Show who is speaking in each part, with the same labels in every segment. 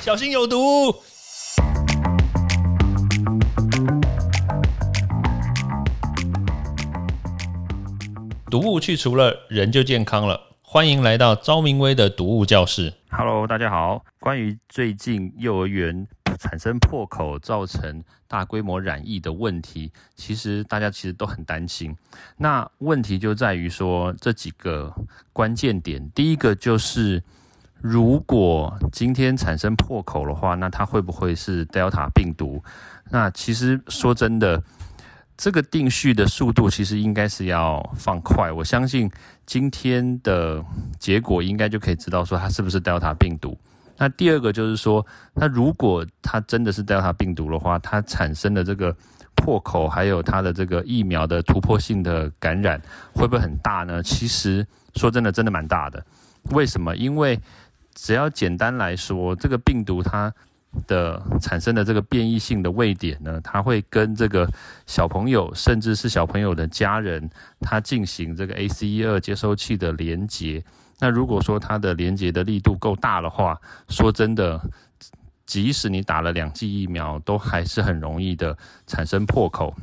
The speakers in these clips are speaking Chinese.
Speaker 1: 小心有毒。毒物去除了，人就健康了。欢迎来到昭明威的毒物教室。
Speaker 2: Hello，大家好。关于最近幼儿园产生破口造成大规模染疫的问题，其实大家其实都很担心。那问题就在于说这几个关键点。第一个就是，如果今天产生破口的话，那它会不会是 Delta 病毒？那其实说真的。这个定序的速度其实应该是要放快，我相信今天的结果应该就可以知道说它是不是 Delta 病毒。那第二个就是说，那如果它真的是 Delta 病毒的话，它产生的这个破口，还有它的这个疫苗的突破性的感染，会不会很大呢？其实说真的，真的蛮大的。为什么？因为只要简单来说，这个病毒它的产生的这个变异性的位点呢，它会跟这个小朋友，甚至是小朋友的家人，他进行这个 ACE 二接收器的连接。那如果说它的连接的力度够大的话，说真的，即使你打了两剂疫苗，都还是很容易的产生破口。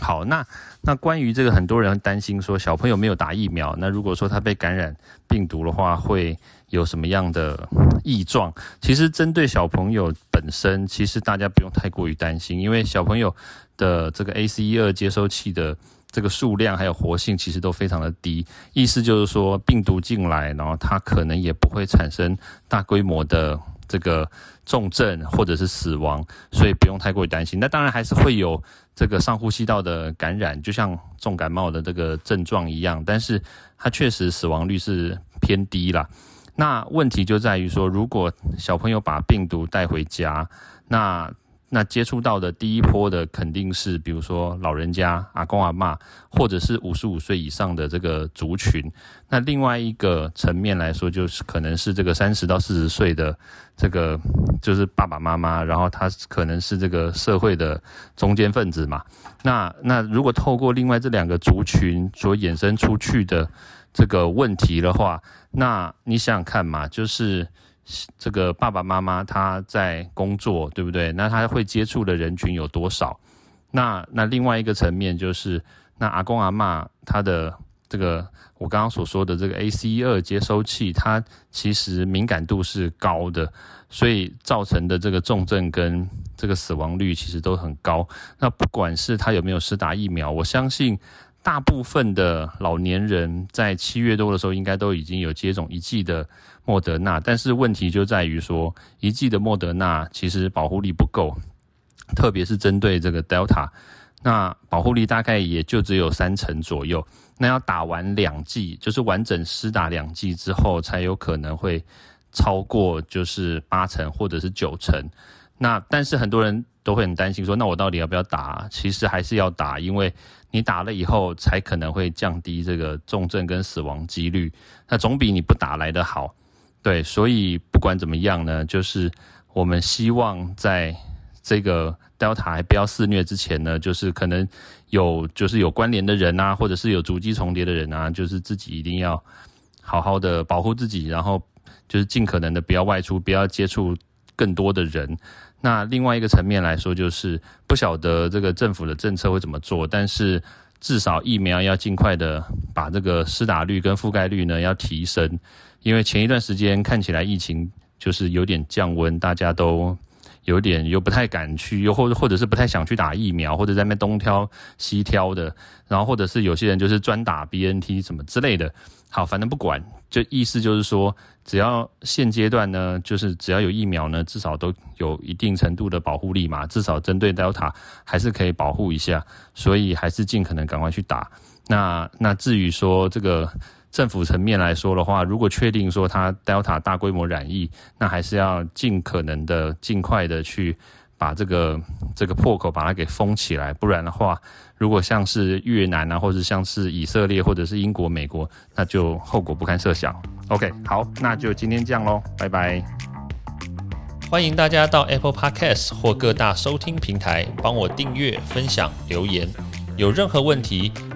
Speaker 2: 好，那那关于这个，很多人担心说小朋友没有打疫苗，那如果说他被感染病毒的话，会有什么样的异状？其实针对小朋友本身，其实大家不用太过于担心，因为小朋友的这个 ACE 二接收器的这个数量还有活性其实都非常的低，意思就是说病毒进来，然后它可能也不会产生大规模的这个重症或者是死亡，所以不用太过于担心。那当然还是会有这个上呼吸道的感染，就像重感冒的这个症状一样，但是它确实死亡率是偏低啦。那问题就在于说，如果小朋友把病毒带回家，那那接触到的第一波的肯定是，比如说老人家、阿公阿嬷，或者是五十五岁以上的这个族群。那另外一个层面来说，就是可能是这个三十到四十岁的这个就是爸爸妈妈，然后他可能是这个社会的中间分子嘛。那那如果透过另外这两个族群所衍生出去的这个问题的话，那你想想看嘛，就是。这个爸爸妈妈他在工作，对不对？那他会接触的人群有多少？那那另外一个层面就是，那阿公阿嬷他的这个我刚刚所说的这个 ACE 二接收器，它其实敏感度是高的，所以造成的这个重症跟这个死亡率其实都很高。那不管是他有没有施打疫苗，我相信。大部分的老年人在七月多的时候，应该都已经有接种一剂的莫德纳，但是问题就在于说，一剂的莫德纳其实保护力不够，特别是针对这个 Delta，那保护力大概也就只有三成左右。那要打完两剂，就是完整施打两剂之后，才有可能会超过就是八成或者是九成。那但是很多人都会很担心说，那我到底要不要打？其实还是要打，因为你打了以后，才可能会降低这个重症跟死亡几率。那总比你不打来的好。对，所以不管怎么样呢，就是我们希望在这个 Delta 还不要肆虐之前呢，就是可能有就是有关联的人啊，或者是有足迹重叠的人啊，就是自己一定要好好的保护自己，然后就是尽可能的不要外出，不要接触更多的人。那另外一个层面来说，就是不晓得这个政府的政策会怎么做，但是至少疫苗要尽快的把这个施打率跟覆盖率呢要提升，因为前一段时间看起来疫情就是有点降温，大家都有点又不太敢去，又或者或者是不太想去打疫苗，或者在那边东挑西挑的，然后或者是有些人就是专打 BNT 什么之类的。好，反正不管，就意思就是说，只要现阶段呢，就是只要有疫苗呢，至少都有一定程度的保护力嘛，至少针对 Delta 还是可以保护一下，所以还是尽可能赶快去打。那那至于说这个政府层面来说的话，如果确定说它 Delta 大规模染疫，那还是要尽可能的尽快的去把这个这个破口把它给封起来，不然的话，如果像是越南啊，或者像是以色列，或者是英国、美国，那就后果不堪设想。OK，好，那就今天这样喽，拜拜。
Speaker 1: 欢迎大家到 Apple Podcast 或各大收听平台帮我订阅、分享、留言。有任何问题